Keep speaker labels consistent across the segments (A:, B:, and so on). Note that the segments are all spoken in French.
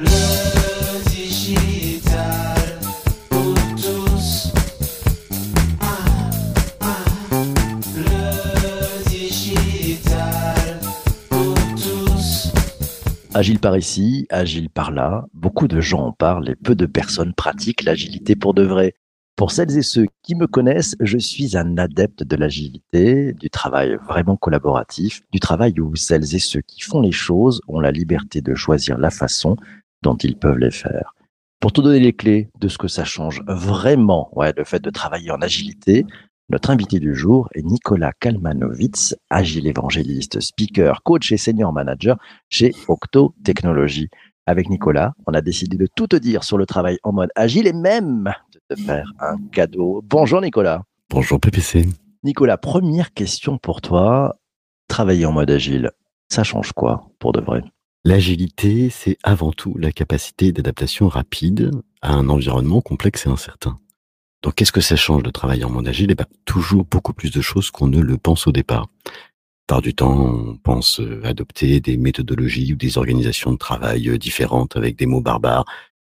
A: Le digital pour tous.
B: Agile par ici, agile par là, beaucoup de gens en parlent et peu de personnes pratiquent l'agilité pour de vrai. Pour celles et ceux qui me connaissent, je suis un adepte de l'agilité, du travail vraiment collaboratif, du travail où celles et ceux qui font les choses ont la liberté de choisir la façon dont ils peuvent les faire. Pour te donner les clés de ce que ça change vraiment, ouais, le fait de travailler en agilité, notre invité du jour est Nicolas Kalmanovitz, agile évangéliste, speaker, coach et senior manager chez Octo Technologies. Avec Nicolas, on a décidé de tout te dire sur le travail en mode agile et même de te faire un cadeau. Bonjour Nicolas.
C: Bonjour PPC.
B: Nicolas, première question pour toi. Travailler en mode agile, ça change quoi pour de vrai?
C: L'agilité, c'est avant tout la capacité d'adaptation rapide à un environnement complexe et incertain. Donc, qu'est-ce que ça change de travailler en mode agile? Eh ben, toujours beaucoup plus de choses qu'on ne le pense au départ. Par du temps, on pense euh, adopter des méthodologies ou des organisations de travail euh, différentes avec des mots barbares,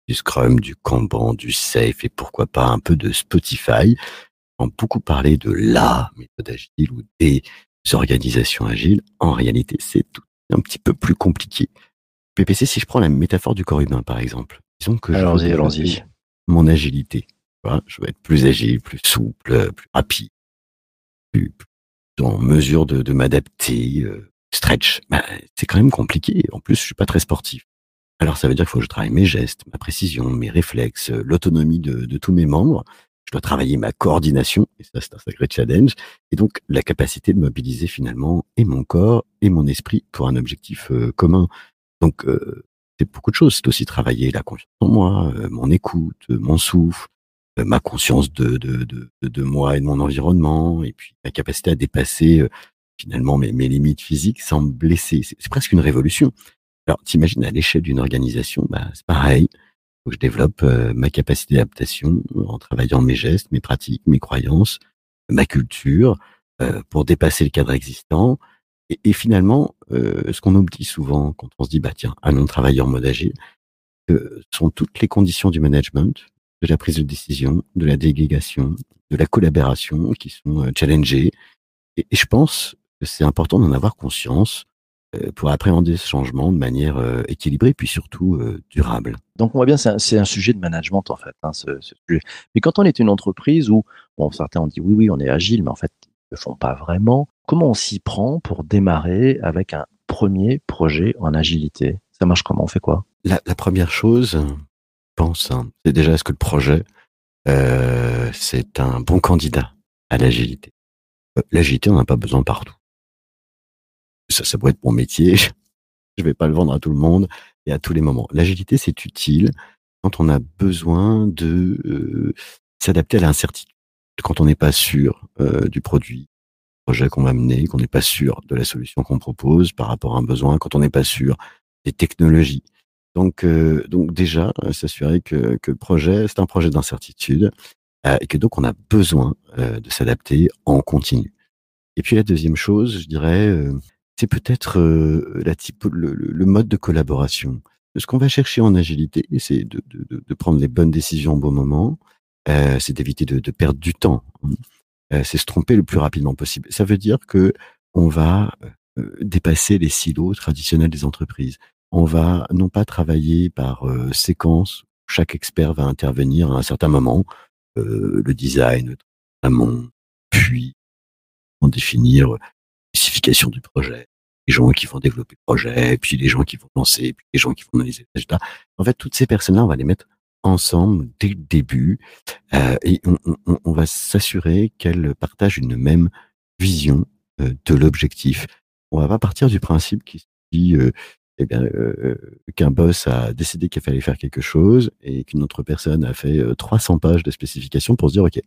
C: du Scrum, du Kanban, du Safe et pourquoi pas un peu de Spotify. On beaucoup parlé de la méthode agile ou des organisations agiles. En réalité, c'est tout un petit peu plus compliqué. PPC, si je prends la métaphore du corps humain, par exemple, disons que je
B: Allons-y,
C: mon agilité. Je veux être plus agile, plus souple, plus rapide, plus, plus en mesure de, de m'adapter, euh, stretch. Bah, c'est quand même compliqué. En plus, je suis pas très sportif. Alors, ça veut dire qu'il faut que je travaille mes gestes, ma précision, mes réflexes, euh, l'autonomie de, de tous mes membres. Je dois travailler ma coordination, et ça, c'est un sacré challenge. Et donc, la capacité de mobiliser finalement et mon corps et mon esprit pour un objectif euh, commun. Donc, euh, c'est beaucoup de choses. C'est aussi travailler la confiance en moi, euh, mon écoute, euh, mon souffle, euh, ma conscience de, de, de, de- moi et de mon environnement, et puis ma capacité à dépasser euh, finalement mes, mes limites physiques sans me blesser. C'est c'est presque une révolution. Alors, t'imagines à l'échelle d'une organisation, bah, c'est pareil. Que je développe euh, ma capacité d'adaptation en travaillant mes gestes, mes pratiques, mes croyances, ma culture, euh, pour dépasser le cadre existant. Et, finalement, euh, ce qu'on oublie souvent quand on se dit, bah tiens, allons travailler en mode agile, sont toutes les conditions du management, de la prise de décision, de la délégation, de la collaboration qui sont euh, challengées. Et, je pense que c'est important d'en avoir conscience pour appréhender ce changement de manière euh, équilibrée, puis surtout euh, durable.
B: Donc on voit bien, c'est un, c'est un sujet de management en fait. hein, ce, ce sujet. Mais quand on est une entreprise où, bon, certains ont dit oui, oui, on est agile, mais en fait, ils ne le font pas vraiment. Comment on s'y prend pour démarrer avec un premier projet en agilité? Ça marche comment? On fait quoi?
C: La, la première chose, je pense, hein, c'est déjà est-ce que le projet, euh, c'est un bon candidat à l'agilité? Euh, L'agilité, on n'a pas besoin partout. Ça, ça pourrait être mon métier. Je vais pas le vendre à tout le monde et à tous les moments. L'agilité, c'est utile quand on a besoin de euh, s'adapter à l'incertitude, quand on n'est pas sûr euh, du produit, du projet qu'on va mener, qu'on n'est pas sûr de la solution qu'on propose par rapport à un besoin, quand on n'est pas sûr des technologies. Donc, euh, donc déjà, s'assurer que, que le projet, c'est un projet d'incertitude et que donc on a besoin de s'adapter en continu. Et puis la deuxième chose, je dirais, c'est peut-être euh, le, mode de collaboration. Ce qu'on va chercher en agilité, c'est de, de, de- prendre les bonnes décisions au bon moment, euh, c'est d'éviter de, de perdre du temps, hein. Euh, c'est se tromper le plus rapidement possible. Ça veut dire que on va euh, dépasser les silos traditionnels des entreprises. On va non pas travailler par séquence, chaque expert va intervenir à un certain moment, le design, amont, puis en définir euh, la spécification du projet, les gens qui vont développer le projet, puis les gens qui vont lancer, puis les gens qui vont analyser les résultats. En fait, toutes ces personnes-là, on va les mettre ensemble dès le début euh, et on, on- on va s'assurer qu'elles partagent une même vision euh, de l'objectif. On va pas partir du principe qui dit euh, eh bien, euh, qu'un boss a décidé qu'il fallait faire quelque chose et qu'une autre personne a fait euh, 300 pages de spécifications pour se dire, OK,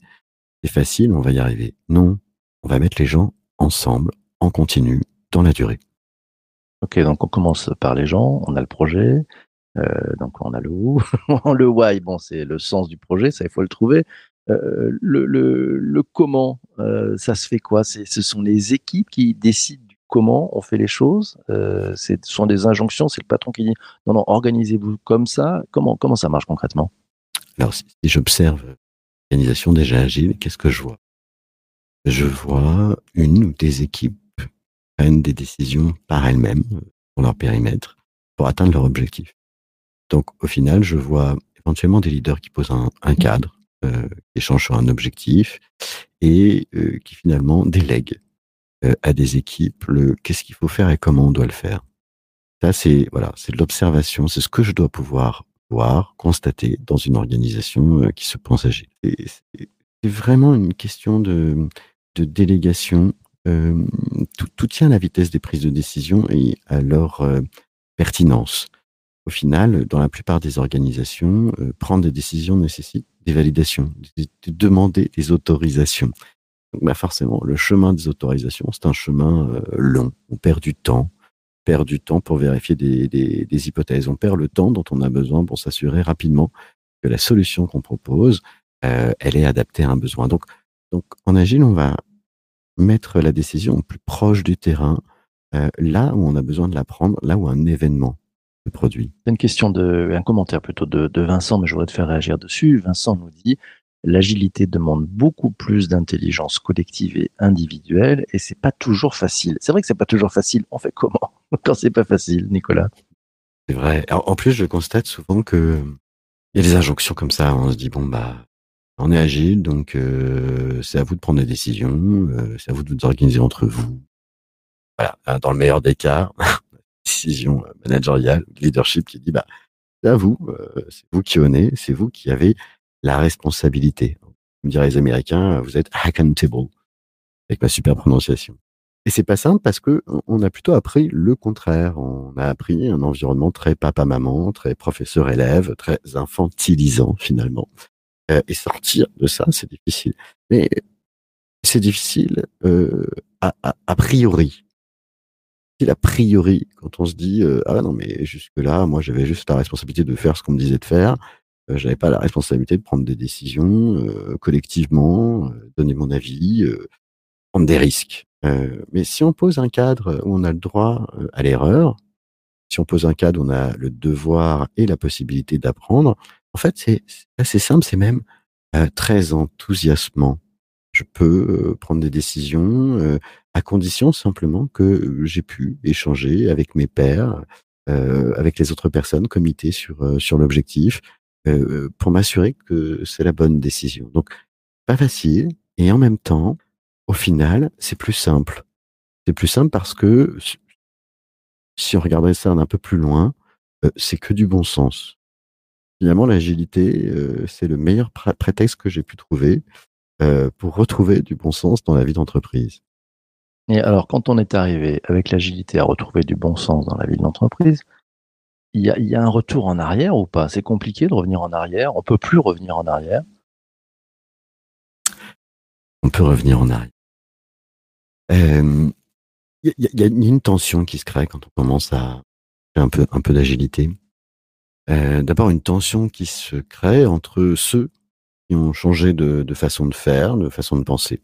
C: c'est facile, on va y arriver. Non, on va mettre les gens ensemble, en continu, dans la durée.
B: Ok, donc on commence par les gens, on a le projet, euh, donc on a le où, le why, bon, c'est le sens du projet, ça il faut le trouver. Euh, le, le, le comment, euh, ça se fait quoi? Ce sont les équipes qui décident du comment on fait les choses Ce sont des injonctions, c'est le patron qui dit non, non, organisez-vous comme ça. Comment, comment ça marche concrètement?
C: Alors, si, si j'observe l'organisation déjà agile, qu'est-ce que je vois? Je vois une ou des équipes prennent des décisions par elles-mêmes, pour leur périmètre, pour atteindre leur objectif. Donc, au final, je vois éventuellement des leaders qui posent un, cadre, euh, qui échangent sur un objectif et euh, qui finalement délèguent euh, à des équipes le qu'est-ce qu'il faut faire et comment on doit le faire. Ça, c'est voilà, de l'observation, c'est ce que je dois pouvoir voir, constater dans une organisation euh, qui se pense agile. C'est vraiment une question de délégation. Euh, tout, tient à la vitesse des prises de décision et à leur euh, pertinence. Au final, dans la plupart des organisations, euh, prendre des décisions nécessite des validations, de, de demander des autorisations. Donc, bah forcément, le chemin des autorisations, c'est un chemin long. On perd du temps, on perd du temps pour vérifier des, hypothèses. On perd le temps dont on a besoin pour s'assurer rapidement que la solution qu'on propose, elle est adaptée à un besoin. Donc, donc, en agile, on va mettre la décision plus proche du terrain, euh, là où on a besoin de la prendre, là où un événement se produit.
B: C'est une question de, un commentaire plutôt de, de Vincent, mais je voudrais te faire réagir dessus. Vincent nous dit l'agilité demande beaucoup plus d'intelligence collective et individuelle, et c'est pas toujours facile. C'est vrai que c'est pas toujours facile. On fait comment quand c'est pas facile, Nicolas?
C: C'est vrai. En plus, je constate souvent que il y a des injonctions comme ça. On se dit bon bah, on est agile, donc euh, c'est à vous de prendre des décisions, euh, c'est à vous de vous organiser entre vous. Voilà. Hein, Dans le meilleur des cas, décision euh, managériale, leadership qui dit bah c'est à vous, c'est vous qui honnez, c'est vous qui avez la responsabilité. Comme diraient les Américains, vous êtes accountable avec ma super prononciation. Et c'est pas simple parce que on a plutôt appris le contraire. On a appris un environnement très papa-maman, très professeur-élève, très infantilisant finalement. Euh, et sortir de ça, c'est difficile. Mais c'est difficile euh, a, a, a priori. C'est a priori quand on se dit euh, ah non mais jusque là, moi j'avais juste la responsabilité de faire ce qu'on me disait de faire. Euh, j'avais pas la responsabilité de prendre des décisions euh, collectivement, euh, donner mon avis, prendre des risques. Mais si on pose un cadre où on a le droit à l'erreur, si on pose un cadre où on a le devoir et la possibilité d'apprendre, en fait, c'est assez simple, c'est même euh, très enthousiasmant. Je peux euh, prendre des décisions euh, à condition simplement que j'ai pu échanger avec mes pairs, avec les autres personnes, comité sur sur l'objectif, pour m'assurer que c'est la bonne décision. Donc, pas facile et en même temps, au final, c'est plus simple. C'est plus simple parce que si- on regardait ça d'un peu plus loin, c'est que du bon sens. Finalement, l'agilité, euh, c'est le meilleur pré- prétexte que j'ai pu trouver euh, pour retrouver du bon sens dans la vie d'entreprise.
B: Et alors, quand on est arrivé avec l'agilité à retrouver du bon sens dans la vie de l'entreprise, il y a, il y a un retour en arrière ou pas? C'est compliqué de revenir en arrière. On peut plus revenir en arrière.
C: On peut revenir en arrière. Il y, a- il y a une tension qui se crée quand on commence à faire un peu, un peu d'agilité. Euh, D'abord, une tension qui se crée entre ceux qui ont changé de, de façon de faire, de façon de penser,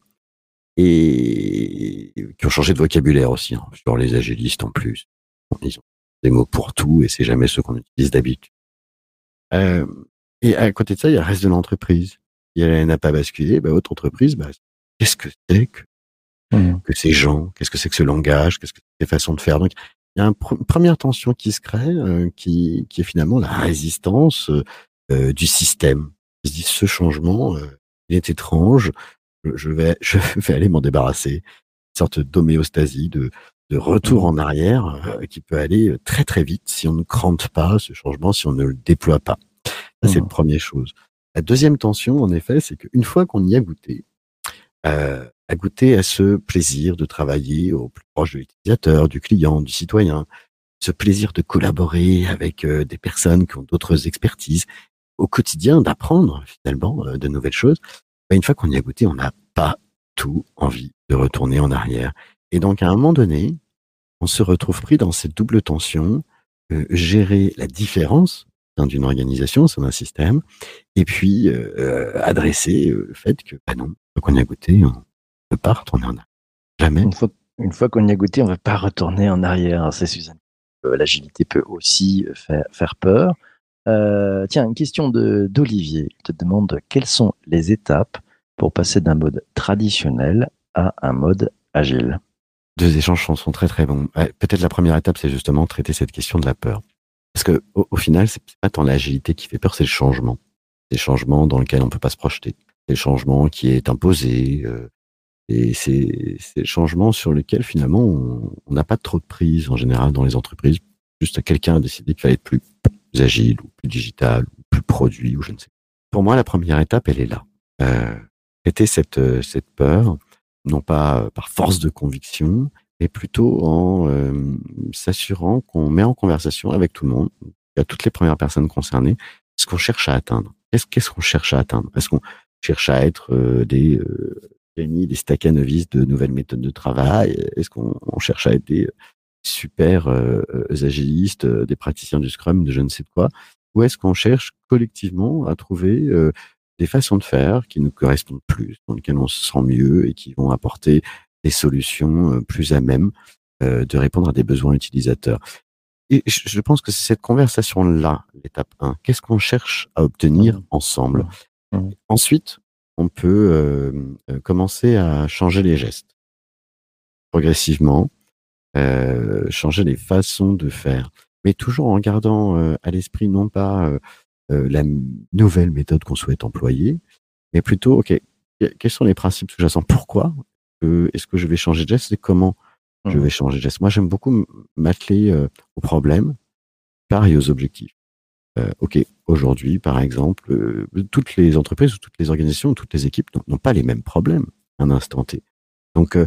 C: et qui ont changé de vocabulaire aussi. Hein, sur les agilistes en plus, ils ont des mots pour tout et c'est jamais ceux qu'on utilise d'habitude. Euh, et à côté de ça, il y a le reste de l'entreprise. Si elle n'a pas basculé, bah, votre entreprise, bah, qu'est-ce que c'est que que ces gens, qu'est-ce que c'est que ce langage, qu'est-ce que c'est ces façons de faire? Donc, il y a pr- une première tension qui se crée, euh, qui, qui est finalement la résistance euh, euh, du système. Se disent, ce changement, euh, il est étrange, je, je vais, je vais aller m'en débarrasser. Une sorte d'homéostasie, de, de retour en arrière qui peut aller très très vite si on ne crante pas ce changement, si on ne le déploie pas. Ça, c'est
B: Mhm.
C: la première chose. La deuxième tension, en effet, c'est qu'une fois qu'on y a goûté, à goûter à ce plaisir de travailler au plus proche de l'utilisateur, du client, du citoyen, ce plaisir de collaborer avec euh, des personnes qui ont d'autres expertises, au quotidien d'apprendre finalement euh, de nouvelles choses. Ben, une fois qu'on y a goûté, on n'a pas tout envie de retourner en arrière. Et donc à un moment donné, on se retrouve pris dans cette double tension, euh, gérer la différence d'une organisation, d'un système, et puis adresser le fait que, bah non, qu'on y a goûté, on peut pas retourner en arrière. Jamais.
B: Une fois, qu'on y a goûté, on ne va pas retourner en arrière. C'est Suzanne. Euh, L'agilité peut aussi faire, faire peur. Euh, tiens, une question d'Olivier. Il te demande quelles sont les étapes pour passer d'un mode traditionnel à un mode agile?
C: Deux échanges sont, sont très très bons. Peut-être la première étape, c'est justement traiter cette question de la peur. Parce que au, au final, c'est pas tant l'agilité qui fait peur, c'est le changement. C'est le changement dans lequel on peut pas se projeter. C'est le changement qui est imposé. euh, et c'est le changement sur lequel finalement on n'a pas trop de prise en général dans les entreprises. Juste quelqu'un a décidé qu'il fallait être plus agile ou plus digital ou plus produit ou je ne sais. Pour moi, la première étape, elle est là. Euh, traiter cette euh, cette peur, non pas euh, par force de conviction, mais plutôt en euh, s'assurant qu'on met en conversation avec tout le monde, à toutes les premières personnes concernées, ce qu'on cherche à atteindre. Qu'est-ce qu'on cherche à atteindre? Est-ce qu'on cherche à être des génies, des staccanovistes de nouvelles méthodes de travail Est-ce qu'on on cherche à être des super euh, euh, agilistes, euh, des praticiens du Scrum, de je ne sais quoi? Ou est-ce qu'on cherche collectivement à trouver euh, des façons de faire qui nous correspondent plus, dans lesquelles on se sent mieux et qui vont apporter des solutions plus à même euh, de répondre à des besoins utilisateurs? Et je pense que c'est cette conversation-là, l'étape 1. Qu'est-ce qu'on cherche à obtenir
B: Mhm.
C: ensemble?
B: Mhm.
C: Ensuite, on peut euh, commencer à changer les gestes progressivement, euh, changer les façons de faire, mais toujours en gardant euh, à l'esprit non pas la nouvelle méthode qu'on souhaite employer, mais plutôt, ok, que- quels sont les principes sous-jacents? Pourquoi est-ce que je vais changer de geste et comment je
B: Mhm.
C: vais changer de geste? Moi, j'aime beaucoup m'atteler aux problèmes, pareil aux objectifs. Euh, ok, aujourd'hui, par exemple, euh, toutes les entreprises ou toutes les organisations, toutes les équipes n'ont- pas les mêmes problèmes à un instant T. Donc, euh,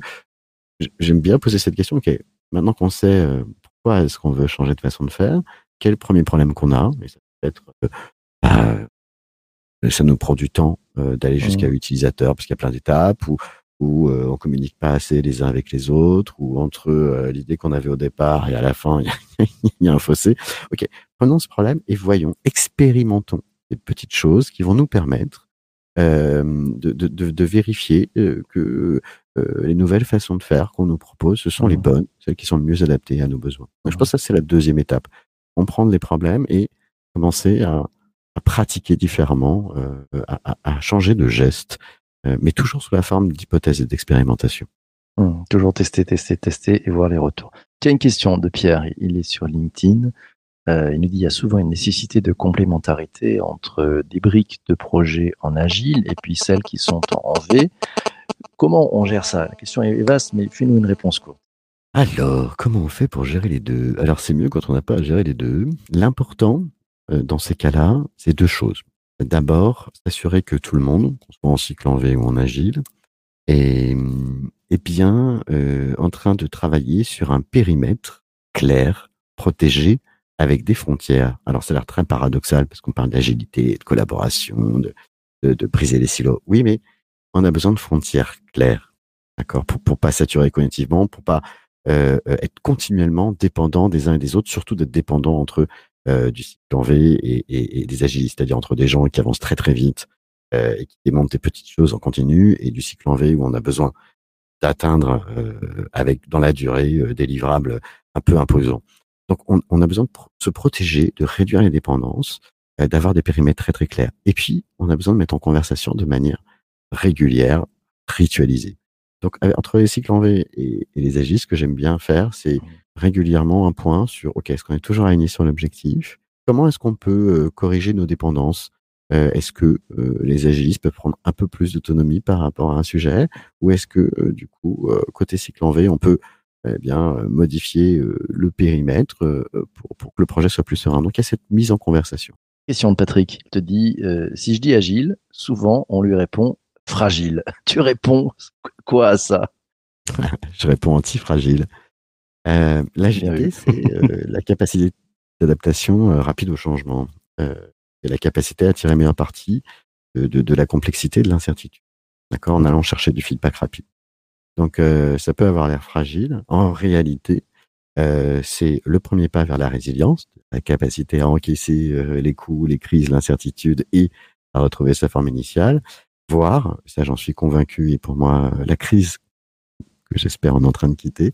C: j'aime bien poser cette question. Ok, maintenant qu'on sait euh, pourquoi est-ce qu'on veut changer de façon de faire, quel est le premier problème qu'on a Et ça peut être, euh, bah, ça nous prend du temps euh, d'aller jusqu'à l'utilisateur parce qu'il y a plein d'étapes ou où euh, on communique pas assez les uns avec les autres, ou entre euh, l'idée qu'on avait au départ et à la fin, il y a, il y a un fossé. Ok, prenons ce problème et voyons, expérimentons des petites choses qui vont nous permettre euh, de, de, de, de vérifier euh, que les nouvelles façons de faire qu'on nous propose, ce sont les
B: Mhm.
C: bonnes, celles qui sont le mieux adaptées à nos besoins. Donc, je pense que ça, c'est la deuxième étape. Comprendre les problèmes et commencer à, à pratiquer différemment, à, à- à changer de geste, mais toujours sous la forme d'hypothèses et d'expérimentation.
B: Hmm, toujours tester, tester, tester et voir les retours. Tiens, une question de Pierre. Il est sur LinkedIn. Euh, il nous dit il y a souvent une nécessité de complémentarité entre des briques de projets en agile et puis celles qui sont en V. Comment on gère ça? La question est vaste, mais fais-nous une réponse courte.
C: Alors, comment on fait pour gérer les deux? Alors, c'est mieux quand on n'a pas à gérer les deux. L'important, euh, dans ces cas-là, c'est deux choses. D'abord, s'assurer que tout le monde, qu'on soit en cycle en V ou en agile, est, est bien euh, en train de travailler sur un périmètre clair, protégé, avec des frontières. Alors, ça a l'air très paradoxal parce qu'on parle d'agilité, de collaboration, de, de, de briser les silos. Oui, mais on a besoin de frontières claires, d'accord, pour pour pas saturer cognitivement, pour pas euh, euh, être continuellement dépendant des uns et des autres, surtout d'être dépendant entre euh, du cycle en V et, des agilistes, c'est-à-dire entre des gens qui avancent très très vite euh, et qui démontent des petites choses en continu, et du cycle en V où on a besoin d'atteindre euh, avec dans la durée des livrables un peu imposants. Donc on, a besoin de se protéger, de réduire les dépendances, d'avoir des périmètres très très clairs. Et puis on a besoin de mettre en conversation de manière régulière, ritualisée. Donc avec- entre les cycles en V et, et les agiles, ce que j'aime bien faire, c'est régulièrement un point sur OK, est-ce qu'on est toujours aligné sur l'objectif? Comment est-ce qu'on peut euh, corriger nos dépendances? Euh, Est-ce que euh, les agilistes peuvent prendre un peu plus d'autonomie par rapport à un sujet? Ou est-ce que euh, du coup, euh, côté cycle en V, on peut eh bien euh, modifier euh, le périmètre euh, pour, pour que le projet soit plus serein? Donc il y a cette mise en conversation.
B: Question de Patrick. Il te dit euh, si je dis agile, souvent on lui répond fragile. Tu réponds quoi à ça?
C: Je réponds anti-fragile. Euh, L'agilité, c'est euh, la capacité d'adaptation euh, rapide au changement. Et la capacité à tirer meilleur parti de, de, de la complexité et de l'incertitude. D'accord? En allant chercher du feedback rapide. Donc, ça peut avoir l'air fragile. En réalité, c'est le premier pas vers la résilience, la capacité à encaisser les coups, les crises, l'incertitude et à retrouver sa forme initiale. Voire, ça j'en suis convaincu, et pour moi, la crise que j'espère en train de quitter,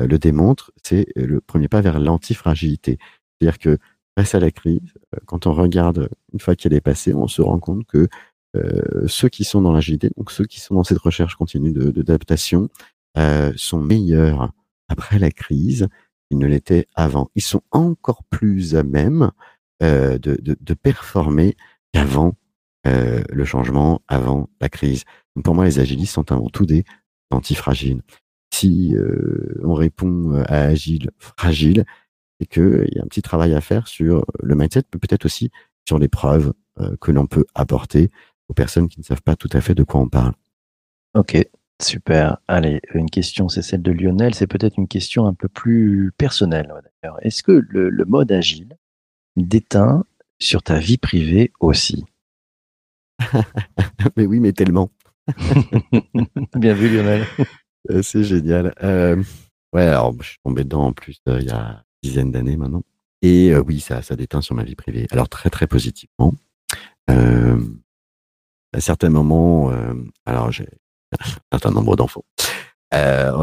C: euh, le démontre, c'est le premier pas vers l'antifragilité. C'est-à-dire que face à la crise, euh, quand on regarde une fois qu'elle est passée, on se rend compte que euh, ceux qui sont dans l'agilité, donc ceux qui sont dans cette recherche continue d'adaptation, euh, sont meilleurs après la crise qu'ils ne l'étaient avant. Ils sont encore plus à même euh, de performer qu'avant euh, le changement, avant la crise. Pour moi, les agilistes sont avant tout des antifragiles. Si euh, on répond euh, à agile, fragile, c'est qu'il y a un petit travail à faire sur le mindset, mais peut-être aussi sur les preuves que l'on peut apporter aux personnes qui ne savent pas tout à fait de quoi on parle.
B: Ok, super. Allez, une question, c'est celle de Lionel. C'est peut-être une question un peu plus personnelle. d'ailleurs. Est-ce que le mode agile déteint sur ta vie privée aussi?
C: mais oui, mais tellement.
B: Bien vu, Lionel.
C: Euh, c'est génial. Euh, ouais, alors je suis tombé dedans en plus euh, il y a une dizaine d'années maintenant. Et euh, oui, ça, ça déteint sur ma vie privée. Alors très très positivement. À certains moments, alors j'ai un certain nombre d'enfants. On,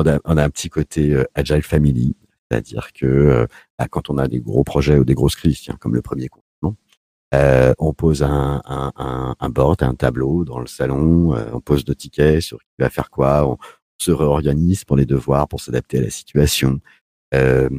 C: a, on a un petit côté agile family, c'est-à-dire que bah, quand on a des gros projets ou des grosses crises, tiens, comme le premier confinement, euh, on pose un, un, un, un board, un tableau dans le salon, euh, on pose nos tickets sur qui va faire quoi, on se réorganise pour les devoirs, pour s'adapter à la situation. Euh,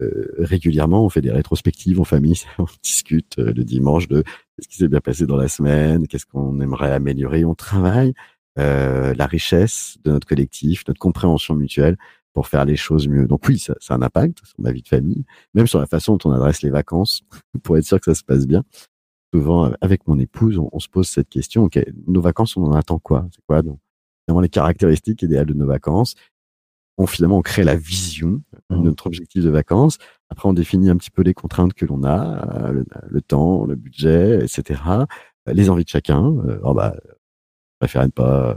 C: euh, régulièrement, on fait des rétrospectives en famille, on discute euh, le dimanche de qu'est-ce qui s'est bien passé dans la semaine, qu'est-ce qu'on aimerait améliorer. On travaille euh, la richesse de notre collectif, notre compréhension mutuelle pour faire les choses mieux. Donc oui, ça, ça a un impact sur ma vie de famille, même sur la façon dont on adresse les vacances, pour être sûr que ça se passe bien. Souvent, avec mon épouse, on, on se pose cette question, nos vacances, on en attend quoi? C'est quoi donc, finalement les caractéristiques idéales de nos vacances? On, Finalement, on crée la vision de
B: Mhm.
C: notre objectif de vacances. Après, on définit un petit peu les contraintes que l'on a, euh, le, le temps, le budget, etc. euh, Les envies de chacun. Euh, oh bah, je préfère ne pas euh,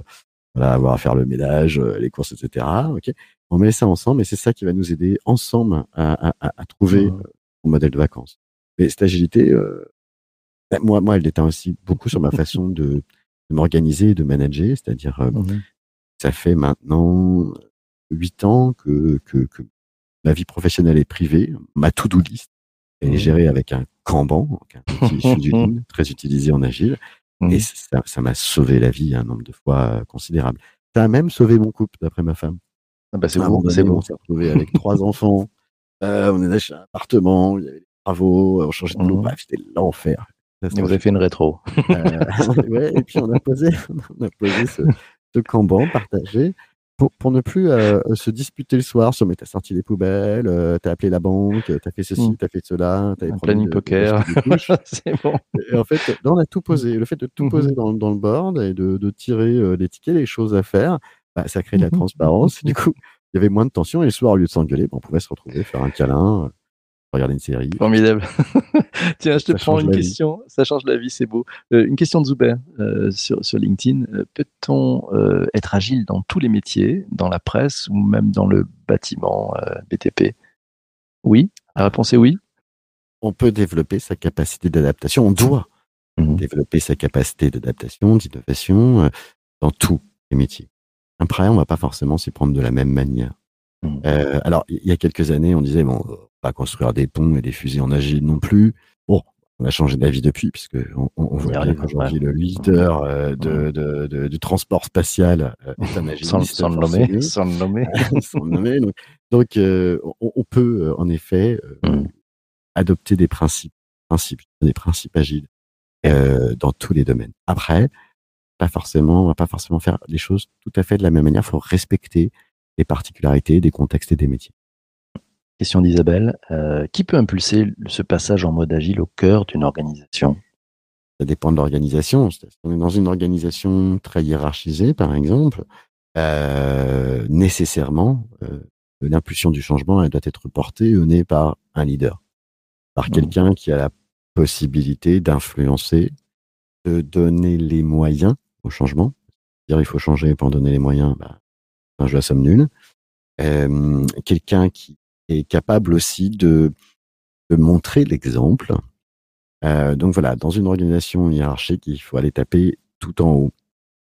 C: voilà, avoir à faire le ménage, euh, les courses, etc. Ok, on met ça ensemble et c'est ça qui va nous aider ensemble à, à- à- à trouver euh, mon modèle de vacances. Mais cette agilité, euh, moi, moi, elle déteint aussi beaucoup sur ma façon de, de m'organiser et de manager. C'est-à-dire, euh,
B: Mhm.
C: ça fait maintenant huit ans que, que, que ma vie professionnelle et privée, ma to-do list, elle est
B: Mhm.
C: gérée avec un Kanban, un outil très utilisé en agile. Et ça ça m'a sauvé la vie un nombre de fois euh, considérable. Ça a même sauvé mon couple, d'après ma femme.
B: Ah bah, c'est
C: moment
B: c'est beau.
C: On s'est retrouvé avec trois enfants. Euh, on est acheté un appartement, il y avait des travaux, on changeait de boulot.
B: Mhm.
C: Bref, c'était l'enfer.
B: Et vous avez fait une rétro.
C: Euh, ouais, et puis on a posé, on a posé ce, ce Kanban partagé pour, pour ne plus euh, se disputer le soir sur mais t'as sorti les poubelles, euh, t'as appelé la banque, t'as fait ceci,
B: Mm.
C: t'as fait cela, promis
B: planning poker.
C: des
B: c'est bon.
C: Et en fait, là, on a tout posé. Le fait de tout
B: Mhm.
C: poser dans, dans le board et de, de tirer euh, les tickets, les choses à faire, bah, ça crée de la
B: Mhm.
C: transparence. Du coup, il y avait moins de tension et le soir, au lieu de s'engueuler, bah, on pouvait se retrouver, faire un câlin, regarder une série.
B: Formidable. Tiens, je te
C: Ça
B: prends une
C: vie.
B: question. Ça change la vie, c'est beau. Euh, une question de Zuber euh, sur, sur LinkedIn. Euh, Peut-on euh, être agile dans tous les métiers, dans la presse ou même dans le bâtiment euh, BTP Oui. La réponse est oui.
C: On peut développer sa capacité d'adaptation. On doit
B: Mhm.
C: développer sa capacité d'adaptation, d'innovation euh, dans tous les métiers. Après, on va pas forcément s'y prendre de la même manière.
B: Mhm.
C: Euh, alors, il y a quelques années, on disait, bon, on va pas construire des ponts et des fusées en agile non plus. Bon, on a changé d'avis depuis, puisque on, voit bien
B: arrive,
C: qu'aujourd'hui, le leader euh, de, de- de- du transport spatial euh, est un agiliste.
B: Sans, sans le nommer. Sans le nommer.
C: sans le nommer. Donc, donc, euh, on, on peut euh, en effet euh,
B: Mm.
C: adopter des principes, principes, des principes agiles euh, dans tous les domaines. Après, pas forcément, on va pas forcément faire les choses tout à fait de la même manière. Il faut respecter les particularités des contextes et des métiers.
B: Question d'Isabelle. Euh, qui peut impulser ce passage en mode agile au cœur d'une organisation?
C: Ça dépend de l'organisation. Si on est dans une organisation très hiérarchisée, par exemple, euh, nécessairement, euh, l'impulsion du changement, elle doit être portée au nez par un leader, par
B: Mhm.
C: quelqu'un qui a la possibilité d'influencer, de donner les moyens au changement. Dire il faut changer pour en donner les moyens, bah, un jeu à somme nulle. Euh, quelqu'un qui est capable aussi de, de montrer l'exemple. Euh, donc voilà, dans une organisation hiérarchique, il faut aller taper tout en haut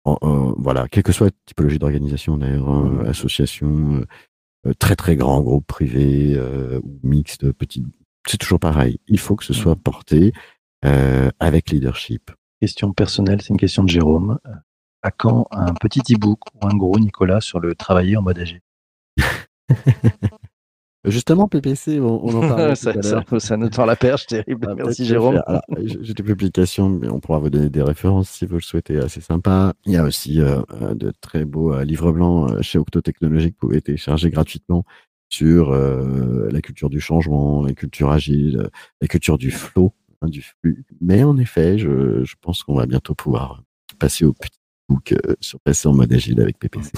C: en- en- voilà, quelle que soit la typologie d'organisation, d'ailleurs, hein,
B: Mhm.
C: association, euh, euh, très très grand groupe privé ou mixte, petit, c'est toujours pareil. Il faut que ce soit porté avec leadership.
B: Question personnelle, c'est une question de Jérôme. À quand un petit e-book ou un gros Nicolas sur le travailler en mode agile
C: Justement, PPC, on, on en tout
B: ça, ça, nous tend la perche, terrible.
C: Ah,
B: Merci Jérôme.
C: Alors, j'ai des publications, mais on pourra vous donner des références si vous le souhaitez, assez sympa. Il y a aussi euh, euh, de très beaux euh, livres blancs euh, chez Octo Technologies que vous pouvez télécharger gratuitement sur euh, la culture du changement, la culture agile, la culture du flow, hein, du flux. Mais en effet, je, je pense qu'on va bientôt pouvoir passer au petit book euh, sur en mode agile avec PPC.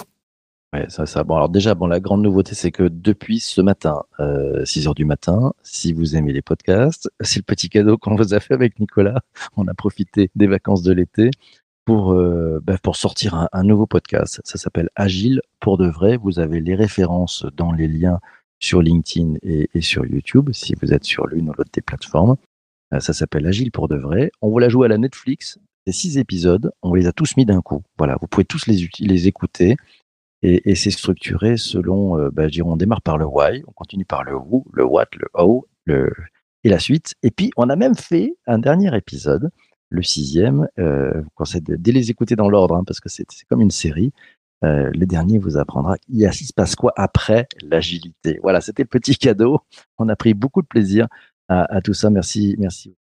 B: Ouais, ça, ça. Bon, alors déjà, bon, la grande nouveauté, c'est que depuis ce matin, euh, 6 heures du matin, si vous aimez les podcasts, c'est le petit cadeau qu'on vous a fait avec Nicolas. On a profité des vacances de l'été pour, euh, bah, sortir un, nouveau podcast. Ça s'appelle Agile pour de vrai. Vous avez les références dans les liens sur LinkedIn et, et sur YouTube, si vous êtes sur l'une ou l'autre des plateformes. Euh, ça s'appelle Agile pour de vrai. On vous l'a joué à la Netflix. Six épisodes. On les a tous mis d'un coup. Voilà, vous pouvez tous les, les écouter. Et, c'est structuré selon, euh, bah, je dirais, on démarre par le why, on continue par le who, le what, le how, le, et la suite. Et puis, on a même fait un dernier épisode, le sixième. Euh, vous conseille de, les écouter dans l'ordre, hein, parce que c'est comme une série. Euh, le dernier vous apprendra il y a, il se passe quoi après l'agilité. Voilà, c'était le petit cadeau. On a pris beaucoup de plaisir à, tout ça. Merci, merci.